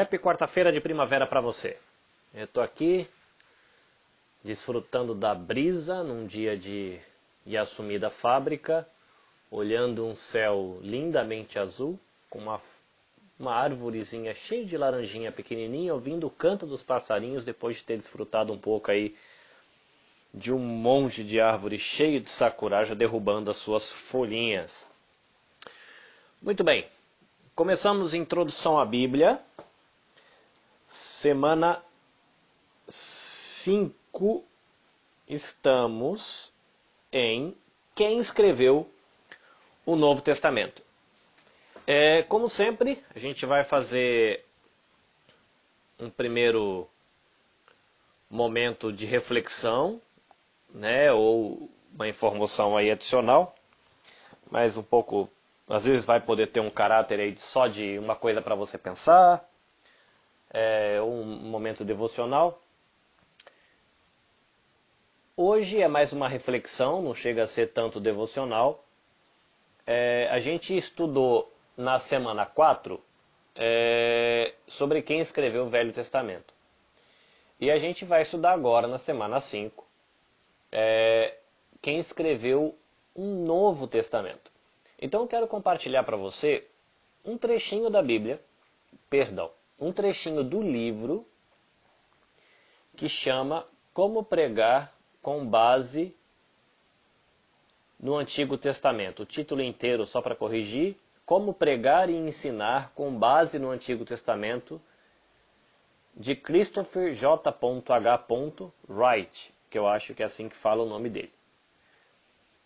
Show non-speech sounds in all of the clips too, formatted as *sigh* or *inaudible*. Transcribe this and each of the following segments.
Happy quarta-feira de primavera para você. Eu estou aqui desfrutando da brisa num dia de, de assumida fábrica, olhando um céu lindamente azul, com uma, uma árvorezinha cheia de laranjinha pequenininha, ouvindo o canto dos passarinhos depois de ter desfrutado um pouco aí de um monte de árvore cheio de sakura já derrubando as suas folhinhas. Muito bem, começamos introdução à Bíblia. Semana 5 estamos em quem escreveu o Novo Testamento. É, como sempre, a gente vai fazer um primeiro momento de reflexão, né, ou uma informação aí adicional, mas um pouco, às vezes vai poder ter um caráter aí só de uma coisa para você pensar, é, um momento devocional. Hoje é mais uma reflexão, não chega a ser tanto devocional. É, a gente estudou na semana 4 é, sobre quem escreveu o Velho Testamento. E a gente vai estudar agora, na semana 5, é, quem escreveu um Novo Testamento. Então eu quero compartilhar para você um trechinho da Bíblia, perdão, um trechinho do livro que chama Como Pregar com Base no Antigo Testamento. O título inteiro, só para corrigir, Como Pregar e Ensinar com Base no Antigo Testamento, de Christopher J. H. Wright, que eu acho que é assim que fala o nome dele.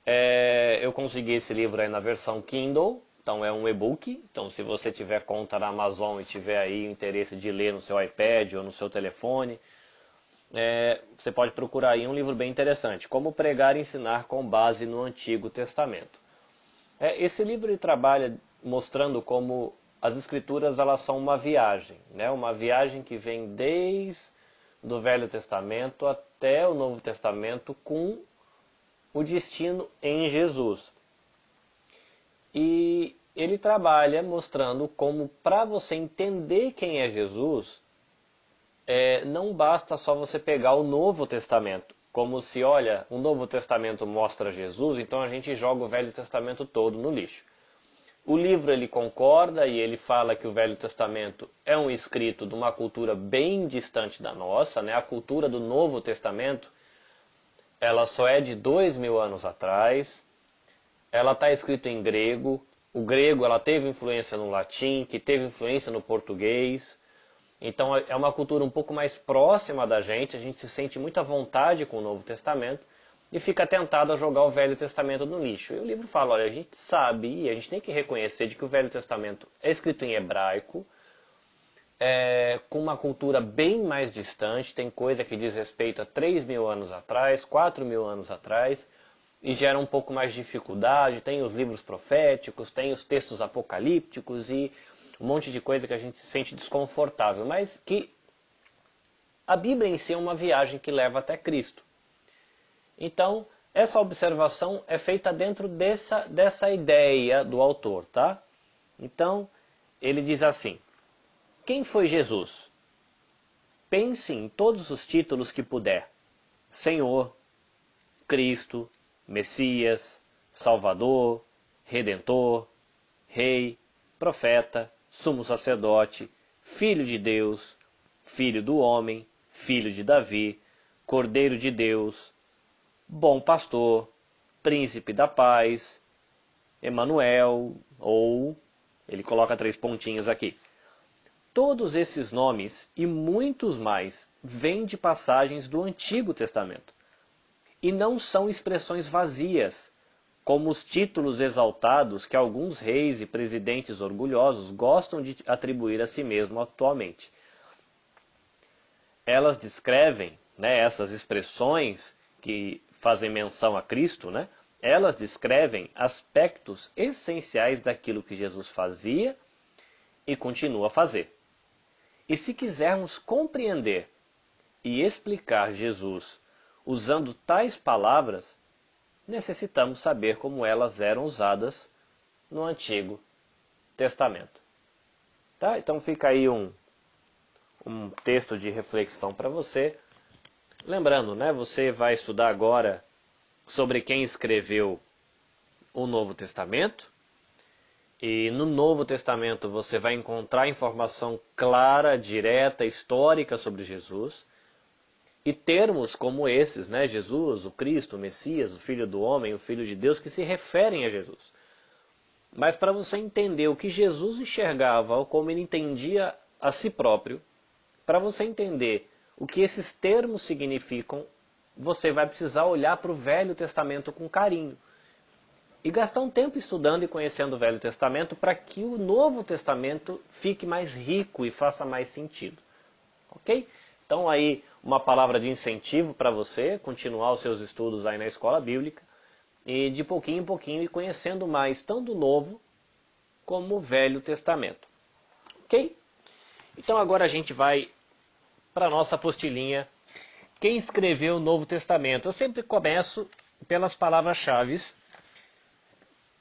É, eu consegui esse livro aí na versão Kindle, então é um e-book. Então se você tiver conta na Amazon e tiver aí interesse de ler no seu iPad ou no seu telefone, é, você pode procurar aí um livro bem interessante, Como Pregar e Ensinar com Base no Antigo Testamento. É, esse livro trabalha mostrando como as escrituras elas são uma viagem, né? uma viagem que vem desde do Velho Testamento até o Novo Testamento com o destino em Jesus. E ele trabalha mostrando como, para você entender quem é Jesus, é, não basta só você pegar o Novo Testamento. Como se, olha, o Novo Testamento mostra Jesus, então a gente joga o Velho Testamento todo no lixo. O livro ele concorda e ele fala que o Velho Testamento é um escrito de uma cultura bem distante da nossa, né? A cultura do Novo Testamento, ela só é de dois mil anos atrás ela está escrita em grego. O grego ela teve influência no latim, que teve influência no português. Então é uma cultura um pouco mais próxima da gente. A gente se sente muita vontade com o Novo Testamento e fica tentado a jogar o Velho Testamento no lixo. E o livro fala, olha, a gente sabe e a gente tem que reconhecer de que o Velho Testamento é escrito em hebraico, é, com uma cultura bem mais distante, tem coisa que diz respeito a 3 mil anos atrás, 4 mil anos atrás, e gera um pouco mais de dificuldade. Tem os livros proféticos, tem os textos apocalípticos e um monte de coisa que a gente se sente desconfortável, mas que a Bíblia em si é uma viagem que leva até Cristo. Então, essa observação é feita dentro dessa, dessa ideia do autor, tá? Então, ele diz assim: Quem foi Jesus? Pense em todos os títulos que puder: Senhor, Cristo, Messias, Salvador, Redentor, Rei, Profeta, Sumo Sacerdote, Filho de Deus, Filho do Homem, Filho de Davi, Cordeiro de Deus, Bom Pastor, Príncipe da Paz, Emanuel, ou ele coloca três pontinhos aqui. Todos esses nomes e muitos mais vêm de passagens do Antigo Testamento e não são expressões vazias, como os títulos exaltados que alguns reis e presidentes orgulhosos gostam de atribuir a si mesmo atualmente. Elas descrevem, né, essas expressões que fazem menção a Cristo, né, elas descrevem aspectos essenciais daquilo que Jesus fazia e continua a fazer. E se quisermos compreender e explicar Jesus Usando tais palavras, necessitamos saber como elas eram usadas no Antigo Testamento. Tá? Então fica aí um, um texto de reflexão para você. Lembrando, né, você vai estudar agora sobre quem escreveu o Novo Testamento. E no Novo Testamento você vai encontrar informação clara, direta, histórica sobre Jesus. E termos como esses, né, Jesus, o Cristo, o Messias, o Filho do Homem, o Filho de Deus, que se referem a Jesus. Mas para você entender o que Jesus enxergava ou como ele entendia a si próprio, para você entender o que esses termos significam, você vai precisar olhar para o Velho Testamento com carinho. E gastar um tempo estudando e conhecendo o Velho Testamento para que o Novo Testamento fique mais rico e faça mais sentido. Ok? Então aí uma palavra de incentivo para você continuar os seus estudos aí na escola bíblica e de pouquinho em pouquinho ir conhecendo mais tanto o Novo como o Velho Testamento. Ok? Então agora a gente vai para a nossa apostilinha. Quem escreveu o Novo Testamento? Eu sempre começo pelas palavras-chave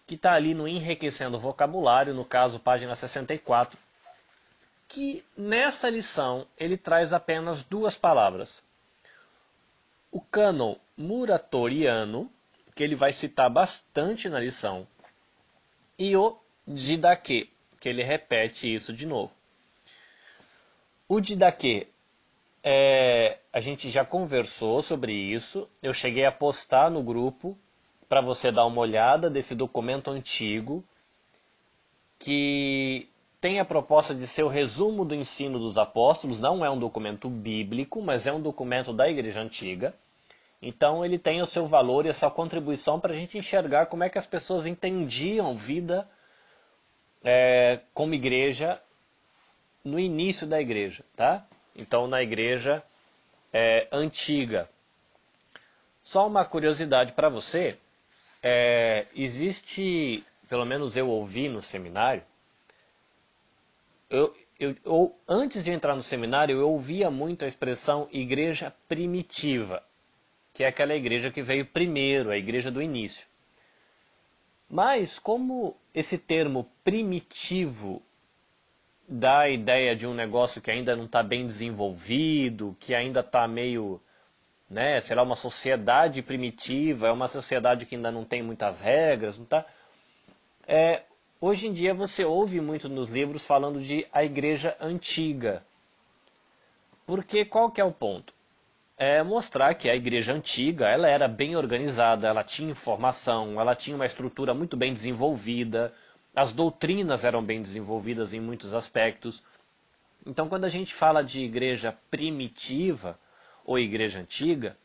que está ali no Enriquecendo o Vocabulário, no caso, página 64, que nessa lição ele traz apenas duas palavras. O cânon muratoriano, que ele vai citar bastante na lição, e o didaquê, que ele repete isso de novo. O didaquê, é, a gente já conversou sobre isso, eu cheguei a postar no grupo para você dar uma olhada desse documento antigo que tem a proposta de ser o resumo do ensino dos apóstolos, não é um documento bíblico, mas é um documento da igreja antiga. Então ele tem o seu valor e a sua contribuição para a gente enxergar como é que as pessoas entendiam vida é, como igreja no início da igreja, tá? Então na igreja é, antiga. Só uma curiosidade para você, é, existe, pelo menos eu ouvi no seminário, eu, eu, eu, antes de entrar no seminário eu ouvia muito a expressão igreja primitiva que é aquela igreja que veio primeiro, a igreja do início. Mas como esse termo primitivo dá a ideia de um negócio que ainda não está bem desenvolvido, que ainda está meio, né, sei lá, uma sociedade primitiva, é uma sociedade que ainda não tem muitas regras, não tá? É, hoje em dia você ouve muito nos livros falando de a igreja antiga. Porque qual que é o ponto? é mostrar que a igreja antiga ela era bem organizada, ela tinha informação, ela tinha uma estrutura muito bem desenvolvida, as doutrinas eram bem desenvolvidas em muitos aspectos. Então, quando a gente fala de igreja primitiva ou igreja antiga,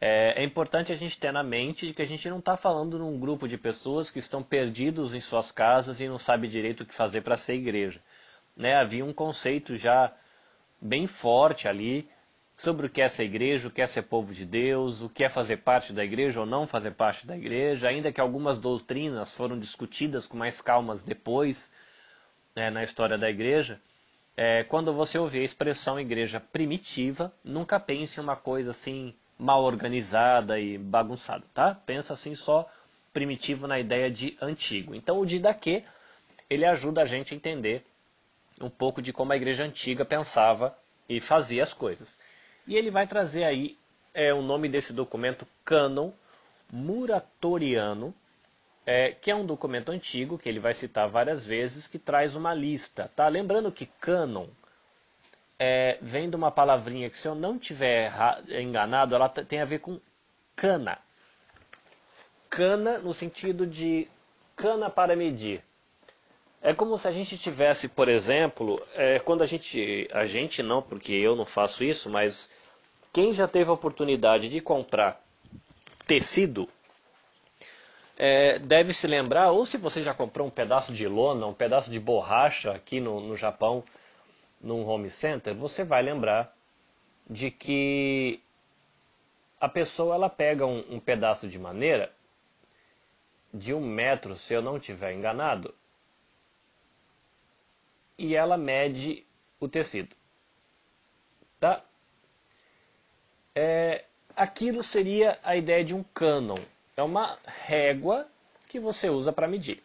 é, é importante a gente ter na mente que a gente não está falando num grupo de pessoas que estão perdidos em suas casas e não sabe direito o que fazer para ser igreja. Né? Havia um conceito já bem forte ali sobre o que é essa igreja, o que é ser povo de Deus, o que é fazer parte da igreja ou não fazer parte da igreja, ainda que algumas doutrinas foram discutidas com mais calmas depois né, na história da igreja. É, quando você ouvir a expressão igreja primitiva, nunca pense em uma coisa assim mal organizada e bagunçada, tá? Pensa assim só primitivo na ideia de antigo. Então o Didaquê, ele ajuda a gente a entender um pouco de como a igreja antiga pensava e fazia as coisas. E ele vai trazer aí é, o nome desse documento, Canon Muratoriano, é, que é um documento antigo, que ele vai citar várias vezes, que traz uma lista. Tá? Lembrando que Canon é, vem de uma palavrinha que, se eu não tiver enganado, ela tem a ver com cana. Cana no sentido de cana para medir. É como se a gente tivesse, por exemplo, é, quando a gente, a gente não, porque eu não faço isso, mas quem já teve a oportunidade de comprar tecido é, deve se lembrar, ou se você já comprou um pedaço de lona, um pedaço de borracha aqui no, no Japão, num home center, você vai lembrar de que a pessoa ela pega um, um pedaço de maneira de um metro, se eu não estiver enganado, e ela mede o tecido. Tá? É, aquilo seria a ideia de um cânon. É uma régua que você usa para medir.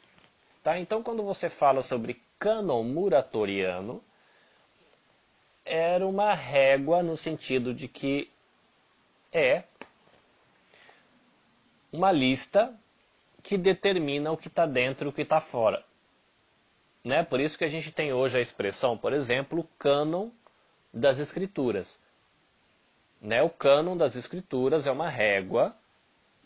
Tá? Então, quando você fala sobre cânon muratoriano, era uma régua no sentido de que é uma lista que determina o que está dentro e o que está fora. Né? Por isso que a gente tem hoje a expressão, por exemplo, cânon das escrituras. Né? O cânon das escrituras é uma régua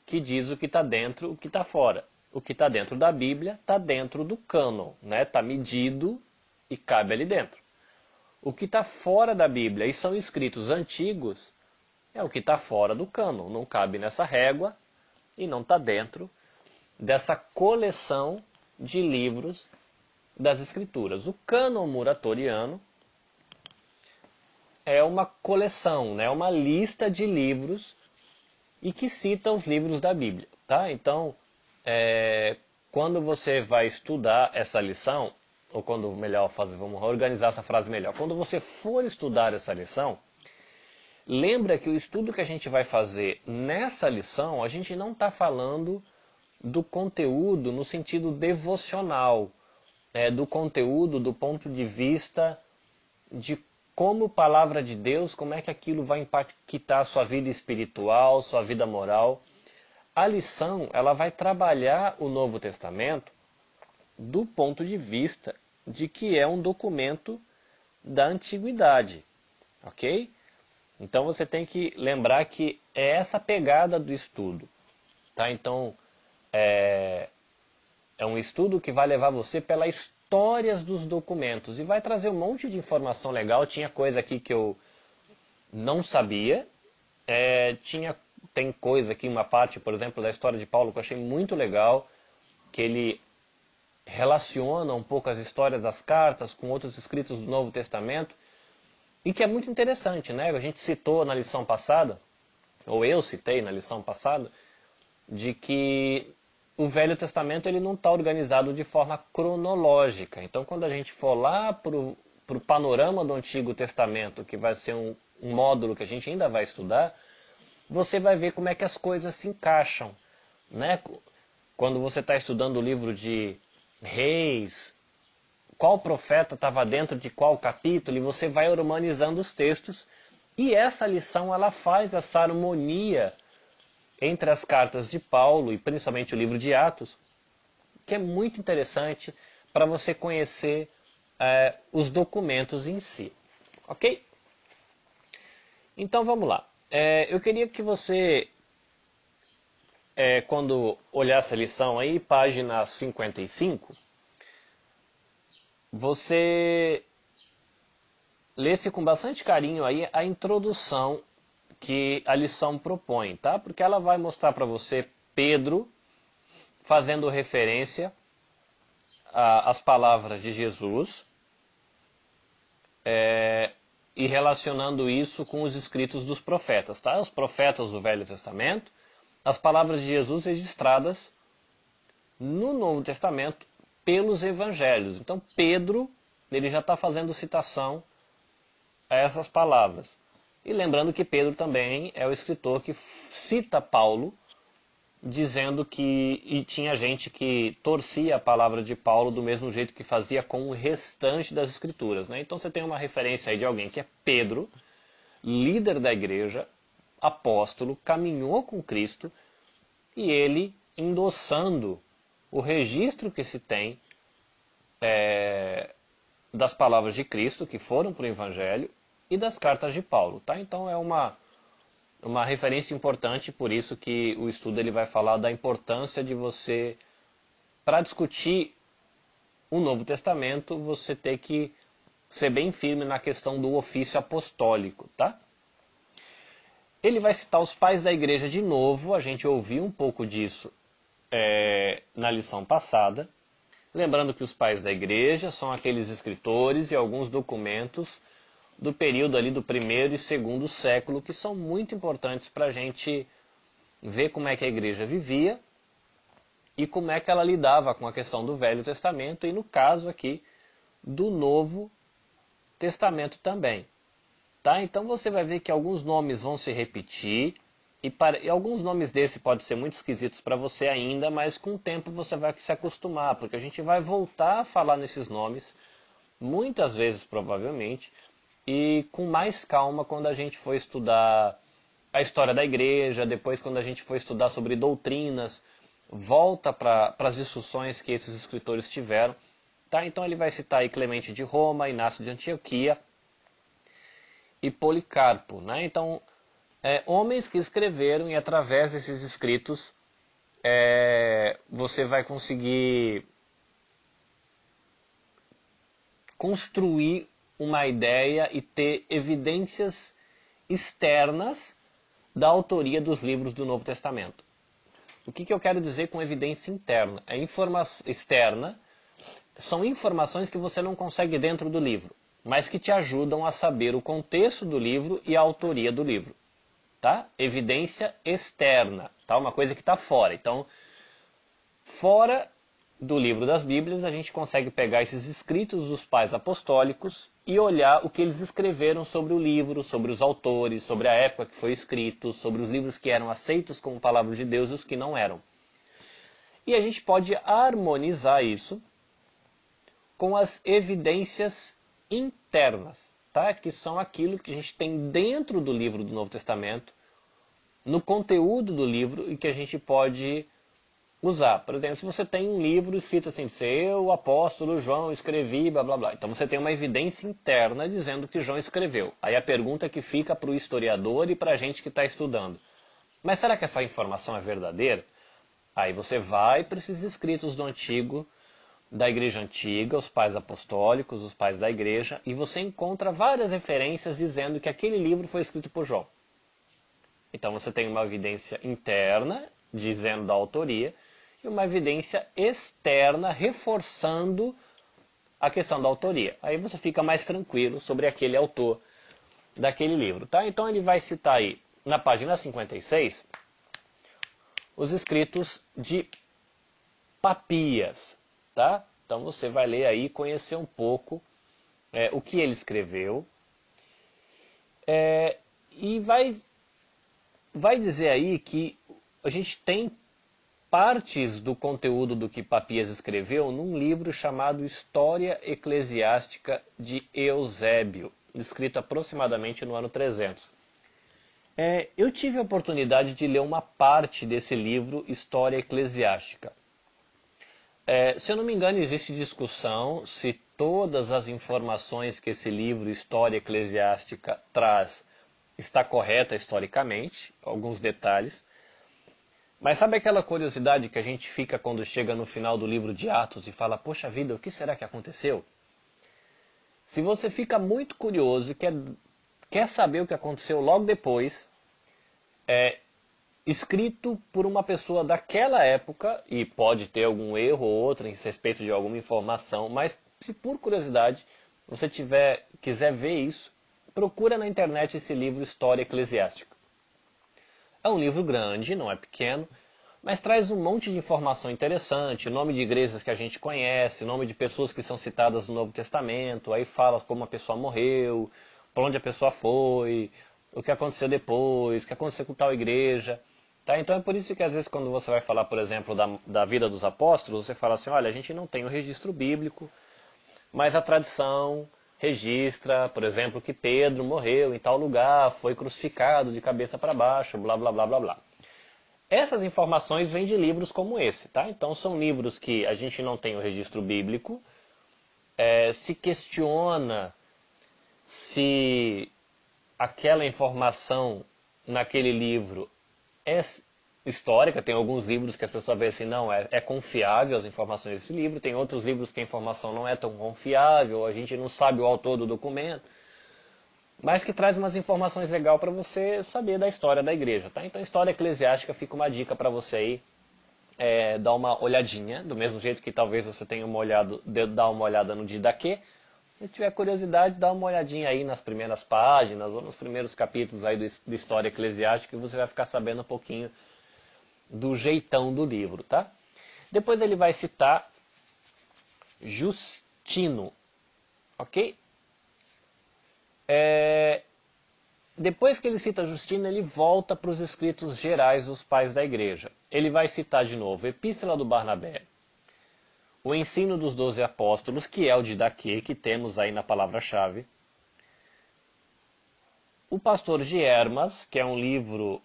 que diz o que está dentro e o que está fora. O que está dentro da Bíblia está dentro do cânon, está né? Tá medido e cabe ali dentro. O que está fora da Bíblia e são escritos antigos é o que está fora do cânon, não cabe nessa régua e não está dentro dessa coleção de livros das Escrituras. O cânon muratoriano é uma coleção, né, uma lista de livros e que cita os livros da Bíblia. Tá? Então, é, quando você vai estudar essa lição, ou quando melhor fazer, vamos organizar essa frase melhor. Quando você for estudar essa lição, lembra que o estudo que a gente vai fazer nessa lição, a gente não está falando do conteúdo no sentido devocional, é, do conteúdo do ponto de vista de como palavra de Deus, como é que aquilo vai impactar a sua vida espiritual, sua vida moral. A lição, ela vai trabalhar o Novo Testamento do ponto de vista de que é um documento da antiguidade, ok? Então você tem que lembrar que é essa pegada do estudo, tá? Então é, é um estudo que vai levar você pelas histórias dos documentos e vai trazer um monte de informação legal. Tinha coisa aqui que eu não sabia. É, tinha tem coisa aqui, uma parte, por exemplo, da história de Paulo que eu achei muito legal, que ele relaciona um pouco as histórias das cartas com outros escritos do Novo Testamento e que é muito interessante, né? A gente citou na lição passada, ou eu citei na lição passada, de que o Velho Testamento ele não está organizado de forma cronológica. Então, quando a gente for lá para o panorama do Antigo Testamento, que vai ser um, um módulo que a gente ainda vai estudar, você vai ver como é que as coisas se encaixam. Né? Quando você está estudando o livro de Reis, qual profeta estava dentro de qual capítulo, e você vai humanizando os textos. E essa lição ela faz essa harmonia entre as cartas de Paulo e principalmente o livro de Atos, que é muito interessante para você conhecer é, os documentos em si. Ok? Então vamos lá. É, eu queria que você, é, quando olhar essa lição aí, página 55, você lesse com bastante carinho aí a introdução que a lição propõe, tá? Porque ela vai mostrar para você Pedro fazendo referência às palavras de Jesus é, e relacionando isso com os escritos dos profetas, tá? Os profetas do Velho Testamento, as palavras de Jesus registradas no Novo Testamento pelos evangelhos. Então Pedro ele já está fazendo citação a essas palavras. E lembrando que Pedro também é o escritor que cita Paulo, dizendo que e tinha gente que torcia a palavra de Paulo do mesmo jeito que fazia com o restante das escrituras. Né? Então você tem uma referência aí de alguém que é Pedro, líder da igreja, apóstolo, caminhou com Cristo e ele endossando o registro que se tem é, das palavras de Cristo que foram para o Evangelho e das cartas de Paulo, tá? Então é uma uma referência importante, por isso que o estudo ele vai falar da importância de você para discutir o Novo Testamento, você ter que ser bem firme na questão do ofício apostólico, tá? Ele vai citar os pais da igreja de novo, a gente ouviu um pouco disso é, na lição passada. Lembrando que os pais da igreja são aqueles escritores e alguns documentos do período ali do primeiro e segundo século, que são muito importantes para a gente ver como é que a igreja vivia e como é que ela lidava com a questão do Velho Testamento e, no caso aqui, do Novo Testamento também. Tá? Então você vai ver que alguns nomes vão se repetir e, para, e alguns nomes desse podem ser muito esquisitos para você ainda, mas com o tempo você vai se acostumar, porque a gente vai voltar a falar nesses nomes muitas vezes provavelmente e com mais calma quando a gente for estudar a história da igreja, depois quando a gente for estudar sobre doutrinas, volta para as discussões que esses escritores tiveram. Tá? Então ele vai citar aí Clemente de Roma, Inácio de Antioquia e Policarpo. Né? Então, é, homens que escreveram e através desses escritos é, você vai conseguir construir uma ideia e ter evidências externas da autoria dos livros do Novo Testamento. O que, que eu quero dizer com evidência interna? Informação externa são informações que você não consegue dentro do livro, mas que te ajudam a saber o contexto do livro e a autoria do livro. Tá? Evidência externa, tá? Uma coisa que está fora. Então, fora do livro das Bíblias, a gente consegue pegar esses escritos dos pais apostólicos e olhar o que eles escreveram sobre o livro, sobre os autores, sobre a época que foi escrito, sobre os livros que eram aceitos como palavras de Deus e os que não eram. E a gente pode harmonizar isso com as evidências internas, tá? que são aquilo que a gente tem dentro do livro do Novo Testamento, no conteúdo do livro e que a gente pode usar. Por exemplo, se você tem um livro escrito assim, eu, o apóstolo João, escrevi, blá blá blá. Então você tem uma evidência interna dizendo que João escreveu. Aí a pergunta que fica para o historiador e para a gente que está estudando. Mas será que essa informação é verdadeira? Aí você vai para esses escritos do Antigo, da Igreja Antiga, os pais apostólicos, os pais da Igreja, e você encontra várias referências dizendo que aquele livro foi escrito por João. Então você tem uma evidência interna dizendo da autoria e uma evidência externa reforçando a questão da autoria. Aí você fica mais tranquilo sobre aquele autor daquele livro, tá? Então ele vai citar aí na página 56 os escritos de Papias, tá? Então você vai ler aí, conhecer um pouco é, o que ele escreveu é, e vai vai dizer aí que a gente tem partes do conteúdo do que Papias escreveu num livro chamado História Eclesiástica de Eusébio, escrito aproximadamente no ano 300. É, eu tive a oportunidade de ler uma parte desse livro, História Eclesiástica. É, se eu não me engano, existe discussão se todas as informações que esse livro, História Eclesiástica, traz está correta historicamente, alguns detalhes. Mas sabe aquela curiosidade que a gente fica quando chega no final do livro de Atos e fala: Poxa vida, o que será que aconteceu? Se você fica muito curioso e quer, quer saber o que aconteceu logo depois, é escrito por uma pessoa daquela época, e pode ter algum erro ou outro em respeito de alguma informação, mas se por curiosidade você tiver, quiser ver isso, procura na internet esse livro História Eclesiástica. É um livro grande, não é pequeno, mas traz um monte de informação interessante, nome de igrejas que a gente conhece, nome de pessoas que são citadas no Novo Testamento, aí fala como a pessoa morreu, para onde a pessoa foi, o que aconteceu depois, o que aconteceu com tal igreja. Tá? Então é por isso que às vezes quando você vai falar, por exemplo, da, da vida dos apóstolos, você fala assim, olha, a gente não tem o registro bíblico, mas a tradição registra, por exemplo, que Pedro morreu em tal lugar, foi crucificado de cabeça para baixo, blá blá blá blá blá. Essas informações vêm de livros como esse, tá? Então são livros que a gente não tem o registro bíblico, é, se questiona se aquela informação naquele livro é histórica, tem alguns livros que as pessoas veem assim, não, é, é, confiável as informações desse livro, tem outros livros que a informação não é tão confiável, a gente não sabe o autor do documento, mas que traz umas informações legais para você saber da história da igreja, tá? Então, história eclesiástica fica uma dica para você aí, é, dar uma olhadinha, do mesmo jeito que talvez você tenha uma olhada, dar uma olhada no Didaquê, se tiver curiosidade, dá uma olhadinha aí nas primeiras páginas ou nos primeiros capítulos aí do, História Eclesiástica e você vai ficar sabendo um pouquinho do jeitão do livro, tá? Depois ele vai citar Justino, ok? É... Depois que ele cita Justino, ele volta para os escritos gerais dos pais da igreja. Ele vai citar de novo Epístola do Barnabé, o ensino dos doze apóstolos, que é o de Daquê, que temos aí na palavra-chave, O Pastor de Hermas, que é um livro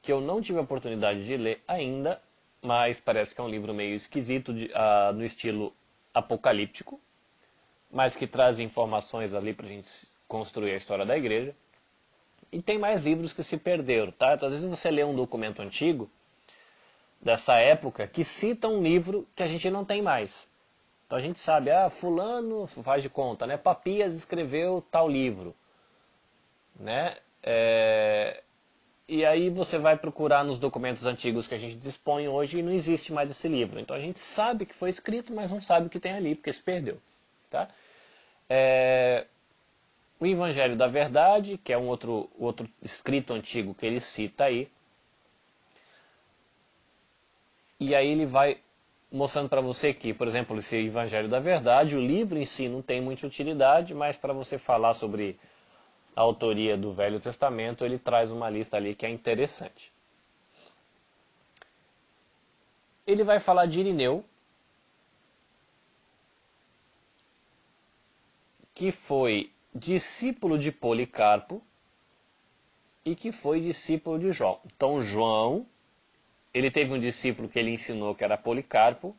que eu não tive a oportunidade de ler ainda, mas parece que é um livro meio esquisito de, uh, no estilo apocalíptico, mas que traz informações ali para a gente construir a história da igreja. E tem mais livros que se perderam, tá? Então, às vezes você lê um documento antigo dessa época que cita um livro que a gente não tem mais. Então a gente sabe, ah, fulano faz de conta, né? Papias escreveu tal livro, né? É... E aí você vai procurar nos documentos antigos que a gente dispõe hoje e não existe mais esse livro. Então a gente sabe que foi escrito, mas não sabe o que tem ali, porque se perdeu. Tá? É... O Evangelho da Verdade, que é um outro, outro escrito antigo que ele cita aí. E aí ele vai mostrando para você que, por exemplo, esse Evangelho da Verdade, o livro em si não tem muita utilidade, mas para você falar sobre a autoria do Velho Testamento, ele traz uma lista ali que é interessante. Ele vai falar de Irineu, que foi discípulo de Policarpo e que foi discípulo de João. Então, João, ele teve um discípulo que ele ensinou que era Policarpo,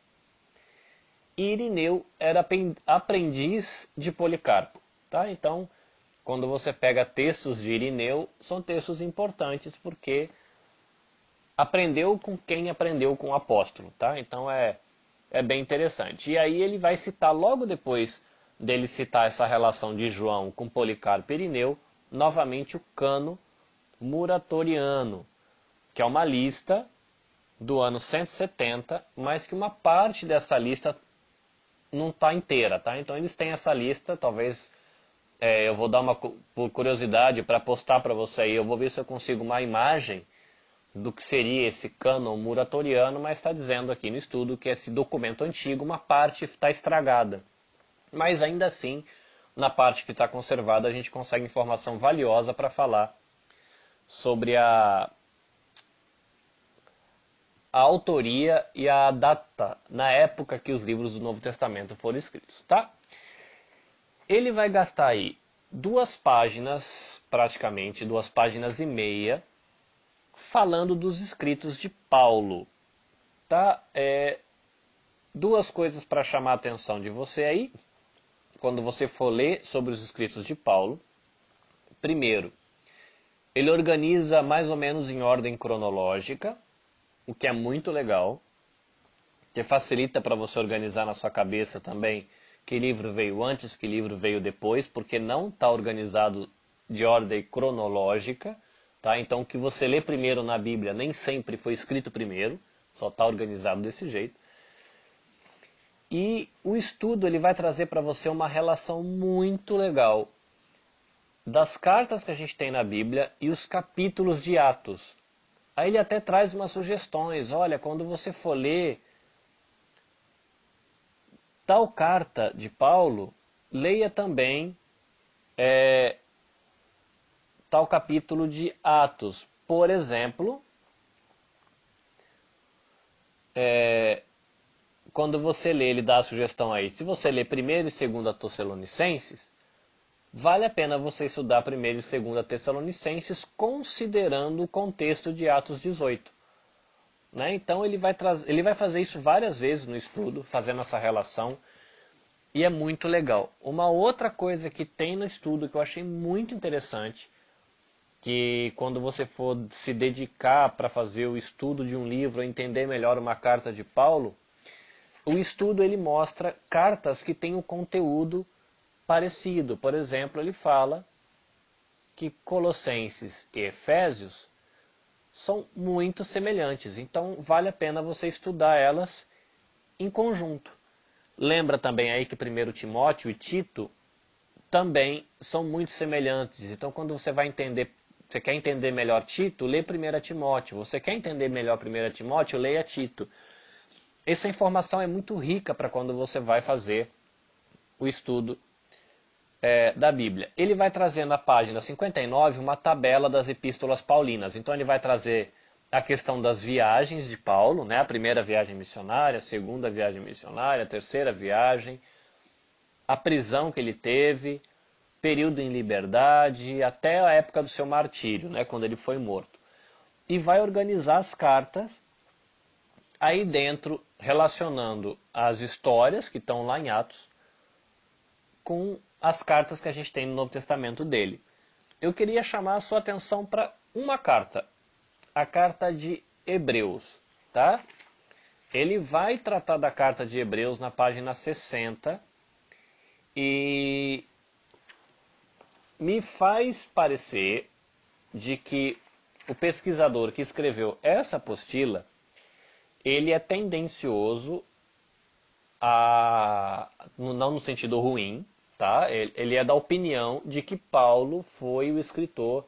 e Irineu era aprendiz de Policarpo. Tá? Então, quando você pega textos de Irineu, são textos importantes porque aprendeu com quem aprendeu com o apóstolo, tá? Então é, é bem interessante. E aí ele vai citar logo depois dele citar essa relação de João com Policarpo e Irineu, novamente o cano muratoriano, que é uma lista do ano 170, mas que uma parte dessa lista não está inteira, tá? Então eles têm essa lista, talvez é, eu vou dar uma por curiosidade para postar para você aí. Eu vou ver se eu consigo uma imagem do que seria esse cânon muratoriano, mas está dizendo aqui no estudo que esse documento antigo, uma parte está estragada. Mas ainda assim, na parte que está conservada, a gente consegue informação valiosa para falar sobre a, a autoria e a data na época que os livros do Novo Testamento foram escritos, tá? ele vai gastar aí duas páginas, praticamente duas páginas e meia, falando dos escritos de Paulo. Tá? É, duas coisas para chamar a atenção de você aí, quando você for ler sobre os escritos de Paulo. Primeiro, ele organiza mais ou menos em ordem cronológica, o que é muito legal, que facilita para você organizar na sua cabeça também que livro veio antes, que livro veio depois, porque não está organizado de ordem cronológica. Tá? Então, o que você lê primeiro na Bíblia nem sempre foi escrito primeiro, só está organizado desse jeito. E o estudo ele vai trazer para você uma relação muito legal das cartas que a gente tem na Bíblia e os capítulos de Atos. Aí ele até traz umas sugestões. Olha, quando você for ler tal carta de Paulo, leia também é, tal capítulo de Atos. Por exemplo, é, quando você lê, ele dá a sugestão aí. Se você lê 1 e 2 Tessalonicenses, vale a pena você estudar 1 e 2 Tessalonicenses considerando o contexto de Atos 18. Né? Então ele vai, ele vai fazer isso várias vezes no estudo, fazendo essa relação, e é muito legal. Uma outra coisa que tem no estudo que eu achei muito interessante, que quando você for se dedicar para fazer o estudo de um livro, entender melhor uma carta de Paulo, o estudo ele mostra cartas que têm um conteúdo parecido. Por exemplo, ele fala que Colossenses e Efésios são muito semelhantes. Então vale a pena você estudar elas em conjunto. Lembra também aí que primeiro Timóteo e Tito também são muito semelhantes. Então quando você vai entender, você quer entender melhor Tito, lê 1 Timóteo. Você quer entender melhor 1 Timóteo, leia Tito. Essa informação é muito rica para quando você vai fazer o estudo é, da Bíblia. Ele vai trazer na página 59 uma tabela das epístolas paulinas. Então ele vai trazer a questão das viagens de Paulo, né? a primeira viagem missionária, a segunda viagem missionária, a terceira viagem, a prisão que ele teve, período em liberdade, até a época do seu martírio, né, quando ele foi morto. E vai organizar as cartas aí dentro, relacionando as histórias que estão lá em Atos com as cartas que a gente tem no Novo Testamento dele. Eu queria chamar a sua atenção para uma carta, a carta de Hebreus, tá? Ele vai tratar da carta de Hebreus na página 60 e me faz parecer de que o pesquisador que escreveu essa apostila, ele é tendencioso a, não no sentido ruim, tá? Ele é da opinião de que Paulo foi o escritor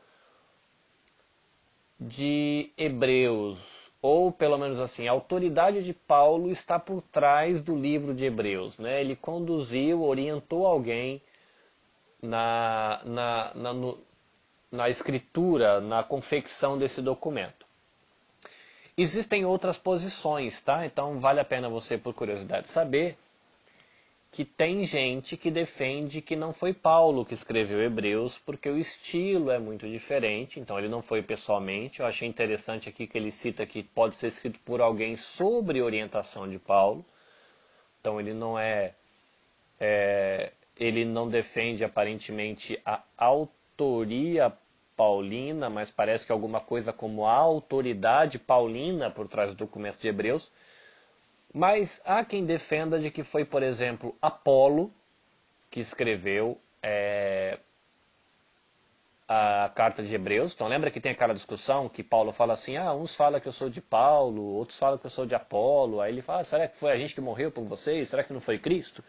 de Hebreus, ou pelo menos assim, a autoridade de Paulo está por trás do livro de Hebreus. Né? Ele conduziu, orientou alguém na, na, na, no, na escritura, na confecção desse documento. Existem outras posições, tá? Então vale a pena você, por curiosidade, saber que tem gente que defende que não foi Paulo que escreveu Hebreus, porque o estilo é muito diferente, então ele não foi pessoalmente. Eu achei interessante aqui que ele cita que pode ser escrito por alguém sobre orientação de Paulo. Então ele não é, é ele não defende aparentemente a autoria paulina, mas parece que alguma coisa como a autoridade paulina por trás do documento de Hebreus. Mas há quem defenda de que foi, por exemplo, Apolo que escreveu é, a carta de Hebreus. Então lembra que tem aquela discussão que Paulo fala assim, ah, uns falam que eu sou de Paulo, outros falam que eu sou de Apolo. Aí ele fala, ah, será que foi a gente que morreu por vocês? Será que não foi Cristo?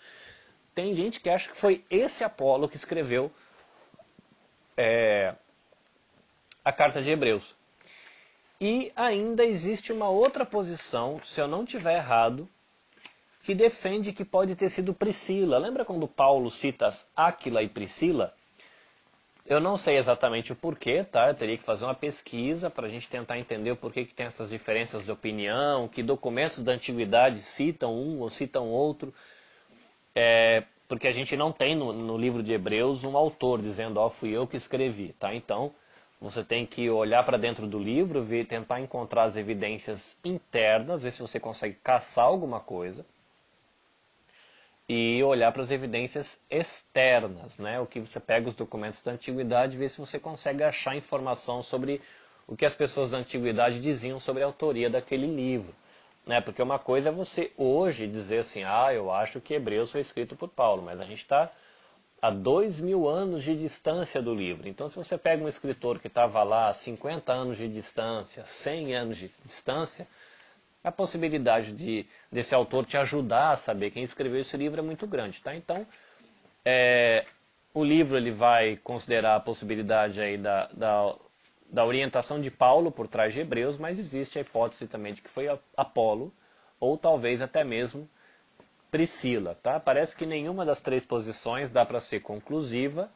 Tem gente que acha que foi esse Apolo que escreveu é, a carta de Hebreus. E ainda existe uma outra posição, se eu não tiver errado, que defende que pode ter sido Priscila. Lembra quando Paulo cita Áquila e Priscila? Eu não sei exatamente o porquê, tá? Eu teria que fazer uma pesquisa para a gente tentar entender o porquê que tem essas diferenças de opinião, que documentos da antiguidade citam um ou citam outro. É, porque a gente não tem no, no livro de Hebreus um autor dizendo, ó, oh, fui eu que escrevi, tá? Então, você tem que olhar para dentro do livro, ver, tentar encontrar as evidências internas, ver se você consegue caçar alguma coisa. E olhar para as evidências externas, né? O que você pega os documentos da antiguidade e ver se você consegue achar informação sobre o que as pessoas da antiguidade diziam sobre a autoria daquele livro. Né? Porque uma coisa é você hoje dizer assim, ah, eu acho que Hebreus foi escrito por Paulo, mas a gente está a dois mil anos de distância do livro. Então, se você pega um escritor que estava lá a 50 anos de distância, 100 anos de distância, a possibilidade de desse autor te ajudar a saber quem escreveu esse livro é muito grande, tá? Então, é, o livro ele vai considerar a possibilidade aí da, da, da orientação de Paulo por trás de Hebreus, mas existe a hipótese também de que foi Apolo, ou talvez até mesmo Priscila, tá? Parece que nenhuma das três posições dá para ser conclusiva,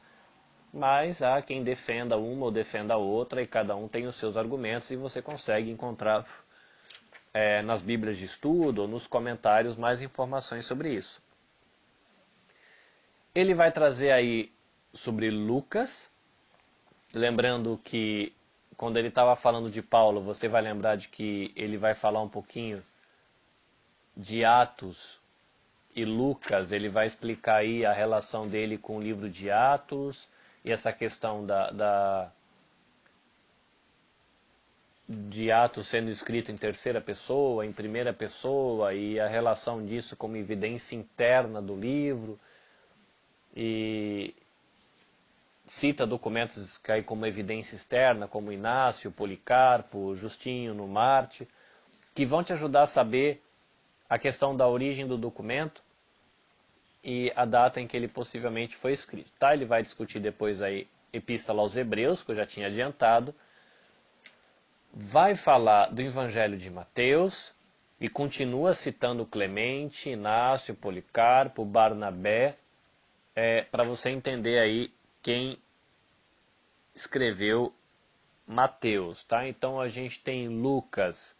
mas há quem defenda uma ou defenda a outra e cada um tem os seus argumentos e você consegue encontrar é, nas Bíblias de estudo ou nos comentários mais informações sobre isso. Ele vai trazer aí sobre Lucas, lembrando que quando ele estava falando de Paulo, você vai lembrar de que ele vai falar um pouquinho de Atos e Lucas, ele vai explicar aí a relação dele com o livro de Atos e essa questão da, da de Atos sendo escrito em terceira pessoa, em primeira pessoa e a relação disso como evidência interna do livro. E cita documentos que aí como evidência externa, como Inácio, Policarpo, Justinho no Marte, que vão te ajudar a saber a questão da origem do documento e a data em que ele possivelmente foi escrito. Tá? Ele vai discutir depois aí Epístola aos Hebreus, que eu já tinha adiantado. Vai falar do Evangelho de Mateus e continua citando Clemente, Inácio, Policarpo, Barnabé, é, para você entender aí quem escreveu Mateus, tá? Então a gente tem Lucas,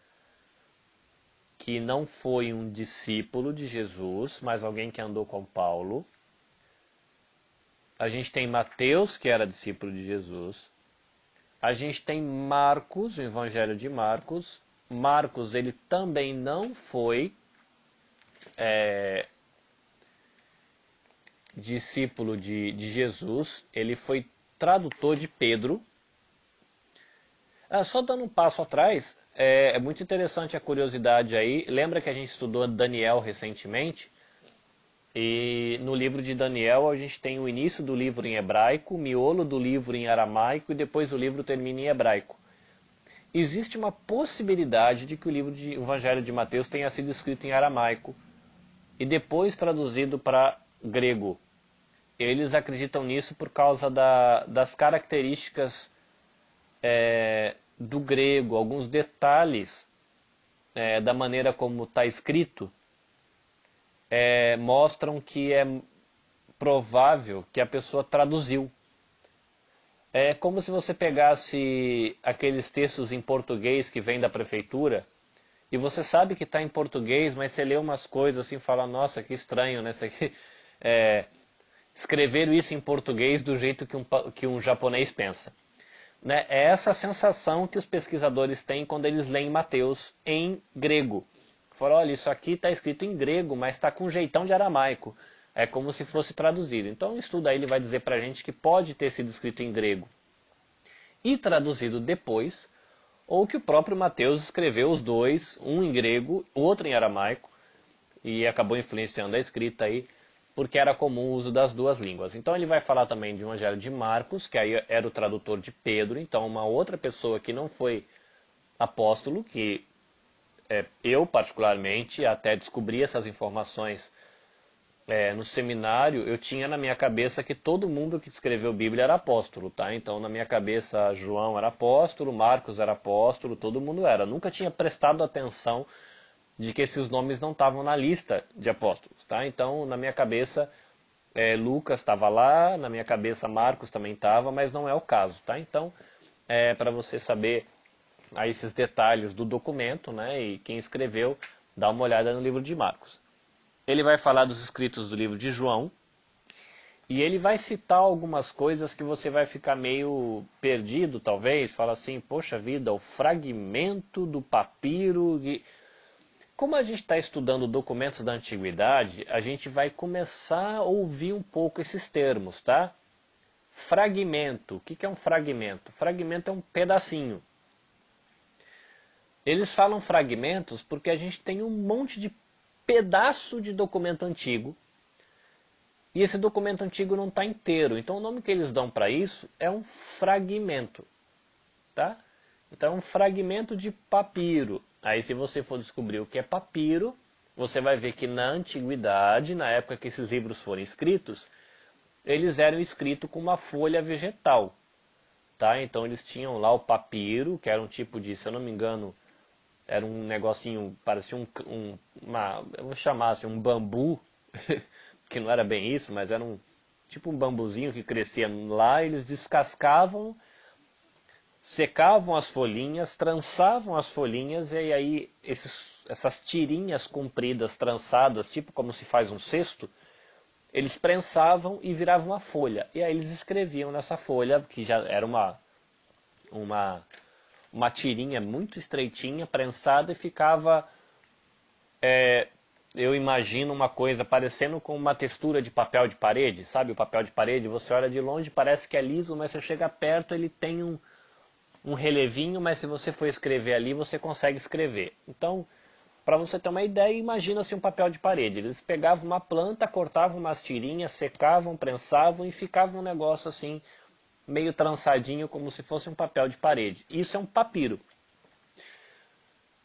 que não foi um discípulo de Jesus, mas alguém que andou com Paulo. a gente tem Mateus, que era discípulo de Jesus, a gente tem Marcos, o Evangelho de Marcos. Marcos, ele também não foi é, discípulo de, de Jesus, ele foi tradutor de Pedro. Ah, só dando um passo atrás, é, é, muito interessante a curiosidade aí. Lembra que a gente estudou Daniel recentemente? E no livro de Daniel a gente tem o início do livro em hebraico, o miolo do livro em aramaico e depois o livro termina em hebraico. Existe uma possibilidade de que o livro de o Evangelho de Mateus tenha sido escrito em aramaico e depois traduzido para grego. Eles acreditam nisso por causa da, das características é, do grego, alguns detalhes é, da maneira como está escrito é, mostram que é provável que a pessoa traduziu. É como se você pegasse aqueles textos em português que vêm da prefeitura e você sabe que está em português, mas você lê umas coisas assim e fala, nossa, que estranho, né? Isso aqui, *laughs* é, escreveram isso em português do jeito que um, que um japonês pensa. Né? É essa sensação que os pesquisadores têm quando eles leem Mateus em grego. Falaram, olha, isso aqui está escrito em grego, mas está com jeitão de aramaico. É como se fosse traduzido. Então, o estudo aí ele vai dizer para a gente que pode ter sido escrito em grego e traduzido depois, ou que o próprio Mateus escreveu os dois, um em grego, outro em aramaico, e acabou influenciando a escrita aí, porque era comum o uso das duas línguas. Então ele vai falar também de Evangelho de Marcos, que aí era o tradutor de Pedro, então uma outra pessoa que não foi apóstolo, que é, eu particularmente até descobri essas informações é, no seminário, eu tinha na minha cabeça que todo mundo que escreveu Bíblia era apóstolo, tá? Então na minha cabeça João era apóstolo, Marcos era apóstolo, todo mundo era. Nunca tinha prestado atenção de que esses nomes não estavam na lista de apóstolos, tá? Então na minha cabeça é, Lucas estava lá, na minha cabeça Marcos também estava, mas não é o caso, tá? Então é, para você saber aí esses detalhes do documento, né? E quem escreveu, dá uma olhada no livro de Marcos ele vai falar dos escritos do livro de João e ele vai citar algumas coisas que você vai ficar meio perdido, talvez. Fala assim, poxa vida, o fragmento do papiro. De... Como a gente está estudando documentos da antiguidade, a gente vai começar a ouvir um pouco esses termos, tá? Fragmento. O que é um fragmento? Fragmento é um pedacinho. Eles falam fragmentos porque a gente tem um monte de pedaço de documento antigo e esse documento antigo não está inteiro. Então o nome que eles dão para isso é um fragmento. Tá? Então é um fragmento de papiro. Aí se você for descobrir o que é papiro, você vai ver que na antiguidade, na época que esses livros foram escritos, eles eram escritos com uma folha vegetal. Tá? Então eles tinham lá o papiro, que era um tipo de, se eu não me engano, era um negocinho, parecia um, um uma, eu vou chamar assim, um bambu, *laughs* que não era bem isso, mas era um tipo um bambuzinho que crescia lá, eles descascavam, secavam as folhinhas, trançavam as folhinhas e aí esses, essas tirinhas compridas, trançadas, tipo como se faz um cesto, eles prensavam e viravam uma folha. E aí eles escreviam nessa folha, que já era uma, uma uma tirinha muito estreitinha, prensada e ficava, é, eu imagino uma coisa parecendo com uma textura de papel de parede, sabe? O papel de parede, você olha de longe parece que é liso, mas você chega perto ele tem um, um relevinho, mas se você for escrever ali você consegue escrever. Então, para você ter uma ideia, imagina-se um papel de parede. Eles pegavam uma planta, cortavam umas tirinhas, secavam, prensavam e ficava um negócio assim meio trançadinho, como se fosse um papel de parede. Isso é um papiro.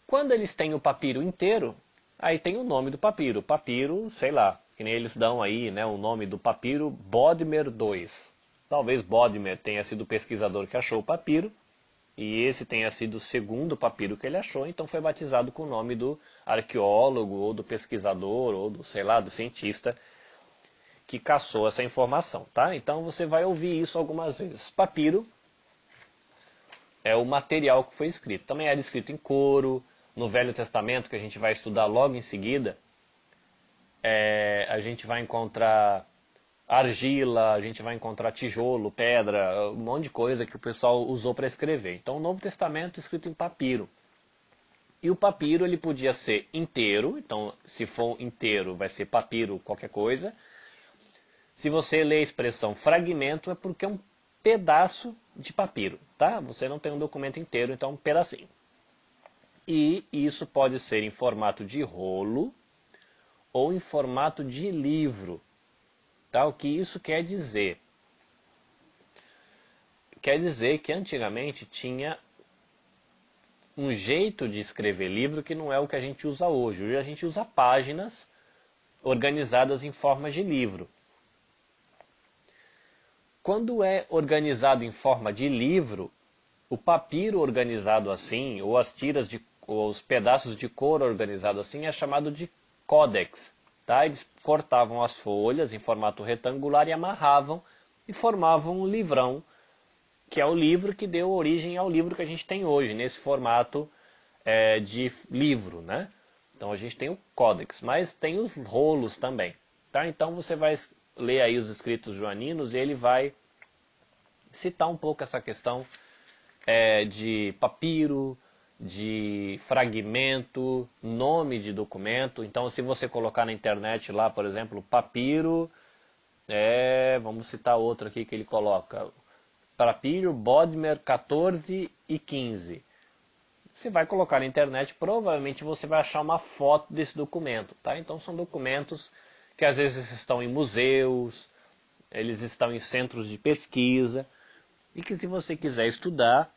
Quando eles têm o papiro inteiro, aí tem o nome do papiro. Papiro, sei lá, que nem eles dão aí né, o nome do papiro Bodmer II. Talvez Bodmer tenha sido o pesquisador que achou o papiro, e esse tenha sido o segundo papiro que ele achou, então foi batizado com o nome do arqueólogo, ou do pesquisador, ou do, sei lá, do cientista que caçou essa informação, tá? Então você vai ouvir isso algumas vezes. Papiro é o material que foi escrito. Também era escrito em couro, no Velho Testamento, que a gente vai estudar logo em seguida, é, a gente vai encontrar argila, a gente vai encontrar tijolo, pedra, um monte de coisa que o pessoal usou para escrever. Então, o Novo Testamento escrito em papiro. E o papiro ele podia ser inteiro, então se for inteiro vai ser papiro qualquer coisa. Se você lê a expressão fragmento é porque é um pedaço de papiro, tá? Você não tem um documento inteiro, então é um pedacinho. E isso pode ser em formato de rolo ou em formato de livro. O que isso quer dizer? Quer dizer que antigamente tinha um jeito de escrever livro que não é o que a gente usa hoje. Hoje a gente usa páginas organizadas em formas de livro. Quando é organizado em forma de livro, o papiro organizado assim, ou as tiras de, ou os pedaços de couro organizado assim, é chamado de códex. Tá? Eles cortavam as folhas em formato retangular e amarravam e formavam um livrão, que é o livro que deu origem ao livro que a gente tem hoje, nesse formato é, de livro. Né? Então a gente tem o códex, mas tem os rolos também. Tá? Então você vai ler aí os escritos joaninos e ele vai citar um pouco essa questão é, de papiro, de fragmento, nome de documento. Então, se você colocar na internet lá, por exemplo, papiro, é, vamos citar outro aqui que ele coloca, papiro Bodmer 14 e 15. Você vai colocar na internet, provavelmente você vai achar uma foto desse documento, tá? Então são documentos que às vezes estão em museus, eles estão em centros de pesquisa e que se você quiser estudar,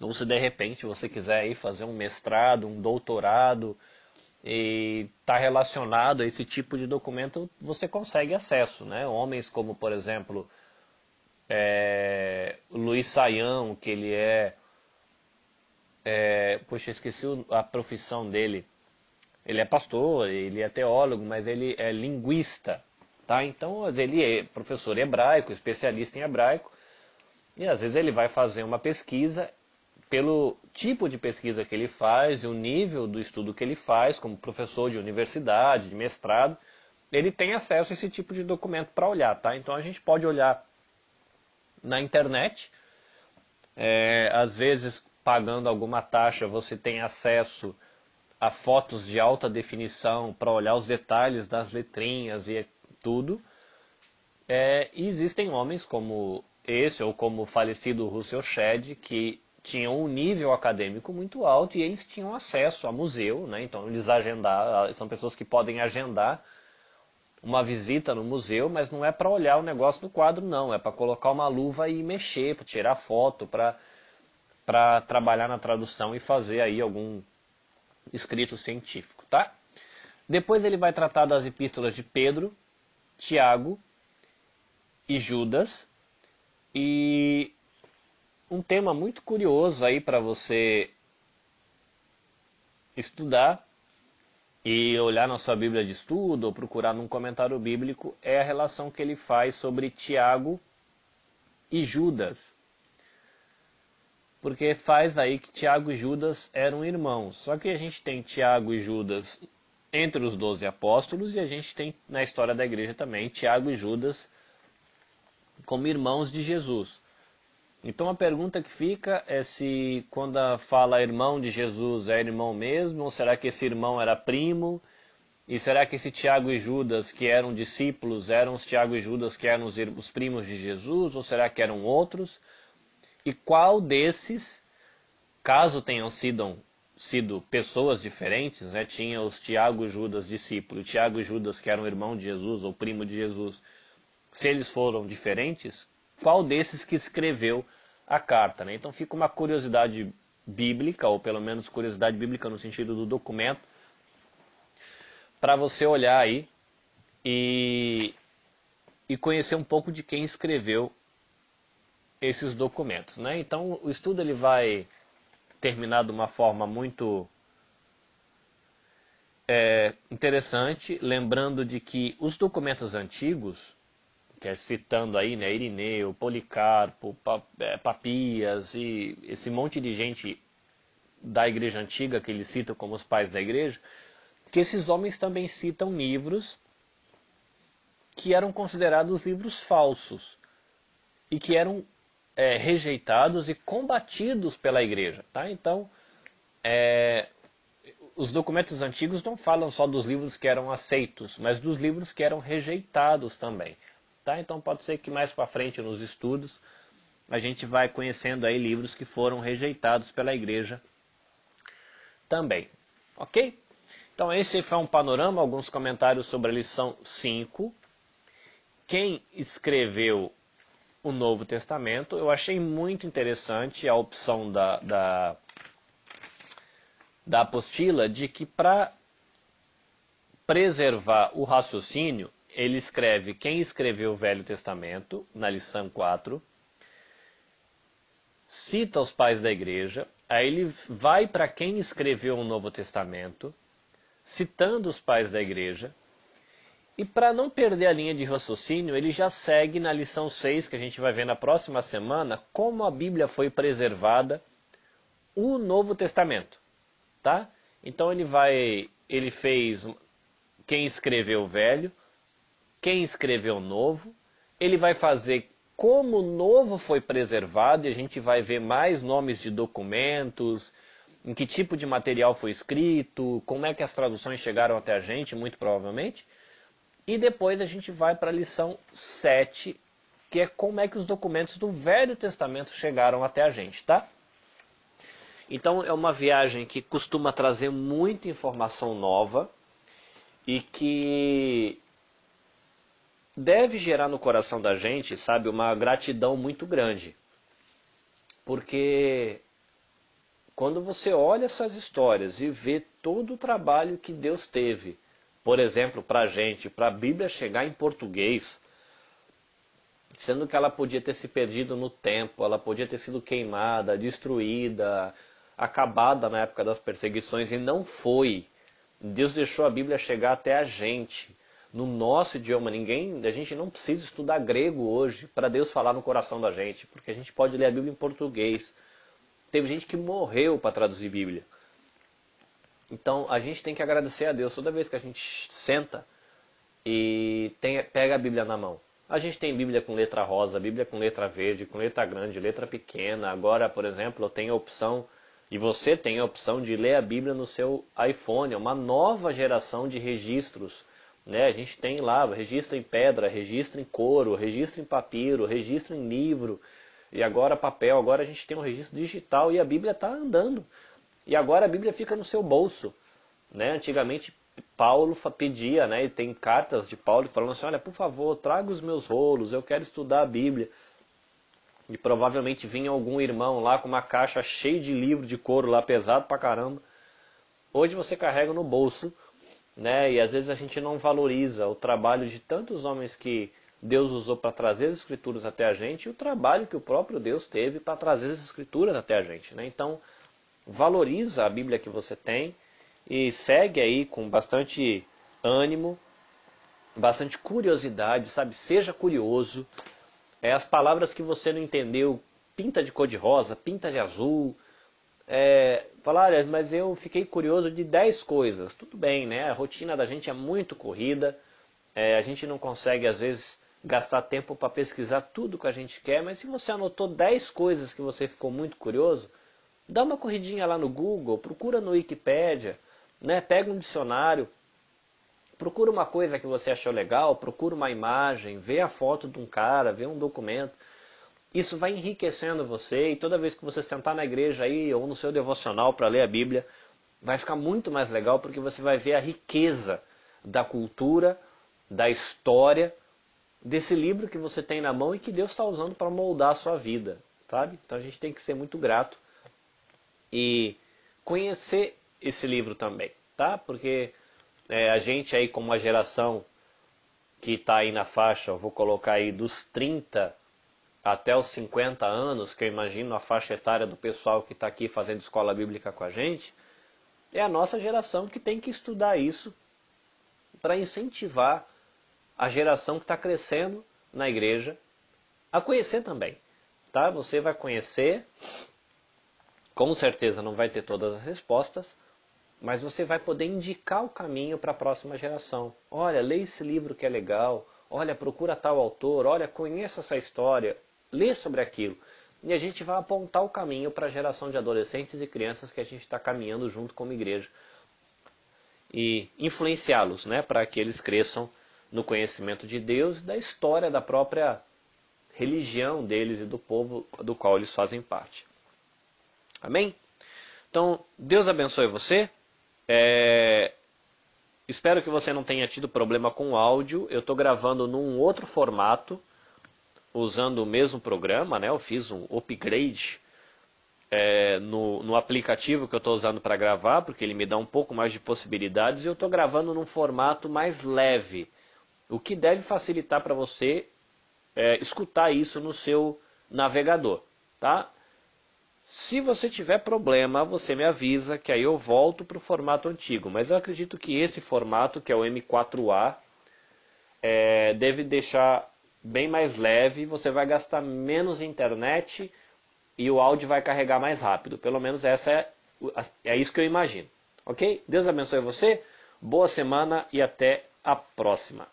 ou se de repente você quiser ir fazer um mestrado, um doutorado e está relacionado a esse tipo de documento, você consegue acesso. Né? Homens como, por exemplo, é, Luiz Saião, que ele é, é. Poxa, esqueci a profissão dele. Ele é pastor, ele é teólogo, mas ele é linguista. Tá? Então, ele é professor hebraico, especialista em hebraico, e às vezes ele vai fazer uma pesquisa pelo tipo de pesquisa que ele faz e o nível do estudo que ele faz, como professor de universidade, de mestrado, ele tem acesso a esse tipo de documento para olhar, tá? Então a gente pode olhar na internet, é, às vezes pagando alguma taxa você tem acesso a fotos de alta definição para olhar os detalhes das letrinhas e tudo. É, e existem homens como esse ou como o falecido Russell Shedd que tinham um nível acadêmico muito alto e eles tinham acesso a museu, né? então eles agendar, são pessoas que podem agendar uma visita no museu, mas não é para olhar o negócio do quadro, não, é para colocar uma luva e mexer, para tirar foto, para trabalhar na tradução e fazer aí algum escrito científico, tá? Depois ele vai tratar das epístolas de Pedro, Tiago e Judas, e um tema muito curioso aí para você estudar e olhar na sua Bíblia de estudo ou procurar num comentário bíblico é a relação que ele faz sobre Tiago e Judas. Porque faz aí que Tiago e Judas eram irmãos. Só que a gente tem Tiago e Judas entre os doze apóstolos e a gente tem na história da igreja também Tiago e Judas como irmãos de Jesus. Então a pergunta que fica é se quando fala irmão de Jesus é irmão mesmo, ou será que esse irmão era primo? E será que esse Tiago e Judas, que eram discípulos, eram os Tiago e Judas que eram os, os primos de Jesus, ou será que eram outros? E qual desses, caso tenham sido, sido pessoas diferentes, né, tinha os Tiago e Judas discípulos, Tiago e Judas que eram irmão de Jesus ou primo de Jesus, se eles foram diferentes, qual desses que escreveu a carta. Né? Então fica uma curiosidade bíblica, ou pelo menos curiosidade bíblica no sentido do documento, para você olhar aí e, e conhecer um pouco de quem escreveu esses documentos. Né? Então o estudo ele vai terminar de uma forma muito é, interessante, lembrando de que os documentos antigos é citando aí, né, Irineu, Policarpo, é, Papias e esse monte de gente da igreja antiga que ele cita como os pais da igreja, que esses homens também citam livros que eram considerados livros falsos e que eram é, rejeitados e combatidos pela igreja. Tá? Então, é, os documentos antigos não falam só dos livros que eram aceitos, mas dos livros que eram rejeitados também. Tá? Então pode ser que mais para frente nos estudos a gente vai conhecendo aí livros que foram rejeitados pela igreja também. Ok? Então esse foi um panorama, alguns comentários sobre a lição 5. Quem escreveu o Novo Testamento, eu achei muito interessante a opção da, da, da apostila de que para preservar o raciocínio, ele escreve quem escreveu o Velho Testamento, na lição 4, cita os pais da igreja, aí ele vai para quem escreveu o Novo Testamento, citando os pais da igreja, e para não perder a linha de raciocínio, ele já segue na lição 6, que a gente vai ver na próxima semana, como a Bíblia foi preservada, o Novo Testamento, tá? Então ele vai, ele fez quem escreveu o velho, quem escreveu novo, ele vai fazer como o novo foi preservado, e a gente vai ver mais nomes de documentos, em que tipo de material foi escrito, como é que as traduções chegaram até a gente, muito provavelmente. E depois a gente vai para a lição 7, que é como é que os documentos do Velho Testamento chegaram até a gente, tá? Então é uma viagem que costuma trazer muita informação nova e que deve gerar no coração da gente, sabe, uma gratidão muito grande. Porque quando você olha essas histórias e vê todo o trabalho que Deus teve, por exemplo, para a gente, para a Bíblia chegar em português, sendo que ela podia ter se perdido no tempo, ela podia ter sido queimada, destruída, acabada na época das perseguições e não foi. Deus deixou a Bíblia chegar até a gente no nosso idioma. Ninguém, a gente não precisa estudar grego hoje para Deus falar no coração da gente, porque a gente pode ler a Bíblia em português. Teve gente que morreu para traduzir Bíblia. Então a gente tem que agradecer a Deus toda vez que a gente senta e tem, pega a Bíblia na mão. A gente tem Bíblia com letra rosa, Bíblia com letra verde, com letra grande, letra pequena. Agora, por exemplo, eu tenho a opção, e você tem a opção de ler a Bíblia no seu iPhone. É uma nova geração de registros né? A gente tem lá registro em pedra, registro em couro, registro em papiro, registro em livro, e agora papel. Agora a gente tem um registro digital e a Bíblia está andando. E agora a Bíblia fica no seu bolso. Né? Antigamente Paulo pedia, né? e tem cartas de Paulo falando assim: olha, por favor, traga os meus rolos, eu quero estudar a Bíblia. E provavelmente vinha algum irmão lá com uma caixa cheia de livro de couro lá, pesado pra caramba. Hoje você carrega no bolso né? E às vezes a gente não valoriza o trabalho de tantos homens que Deus usou para trazer as escrituras até a gente e o trabalho que o próprio Deus teve para trazer as escrituras até a gente, né? Então, valoriza a Bíblia que você tem e segue aí com bastante ânimo, bastante curiosidade, sabe? Seja curioso. É as palavras que você não entendeu, pinta de cor de rosa, pinta de azul, é, falar, mas eu fiquei curioso de 10 coisas. Tudo bem, né? A rotina da gente é muito corrida, é, a gente não consegue às vezes gastar tempo para pesquisar tudo que a gente quer, mas se você anotou 10 coisas que você ficou muito curioso, dá uma corridinha lá no Google, procura no Wikipedia, né? pega um dicionário, procura uma coisa que você achou legal, procura uma imagem, vê a foto de um cara, vê um documento. Isso vai enriquecendo você e toda vez que você sentar na igreja aí ou no seu devocional para ler a Bíblia, vai ficar muito mais legal porque você vai ver a riqueza da cultura, da história desse livro que você tem na mão e que Deus está usando para moldar a sua vida, sabe? Então a gente tem que ser muito grato e conhecer esse livro também, tá? Porque é, a gente aí como uma geração que está aí na faixa, vou colocar aí dos 30 até os 50 anos, que eu imagino a faixa etária do pessoal que está aqui fazendo escola bíblica com a gente, é a nossa geração que tem que estudar isso para incentivar a geração que está crescendo na igreja a conhecer também. Tá? Você vai conhecer, com certeza não vai ter todas as respostas, mas você vai poder indicar o caminho para a próxima geração. Olha, lê esse livro que é legal, olha, procura tal autor, olha, conheça essa história, lê sobre aquilo. E a gente vai apontar o caminho para a geração de adolescentes e crianças que a gente está caminhando junto como igreja e influenciá-los, né, para que eles cresçam no conhecimento de Deus e da história da própria religião deles e do povo do qual eles fazem parte. Amém? Então, Deus abençoe você. É... Espero que você não tenha tido problema com o áudio. Eu estou gravando num outro formato, usando o mesmo programa, né? Eu fiz um upgrade é, no, no, aplicativo que eu estou usando para gravar, porque ele me dá um pouco mais de possibilidades, e eu estou gravando num formato mais leve, o que deve facilitar para você é, escutar isso no seu navegador, tá? Se você tiver problema, você me avisa que aí eu volto para o formato antigo. Mas eu acredito que esse formato, que é o M4A, é, deve deixar bem mais leve. Você vai gastar menos internet e o áudio vai carregar mais rápido. Pelo menos essa é, é isso que eu imagino. Ok? Deus abençoe você, boa semana e até a próxima.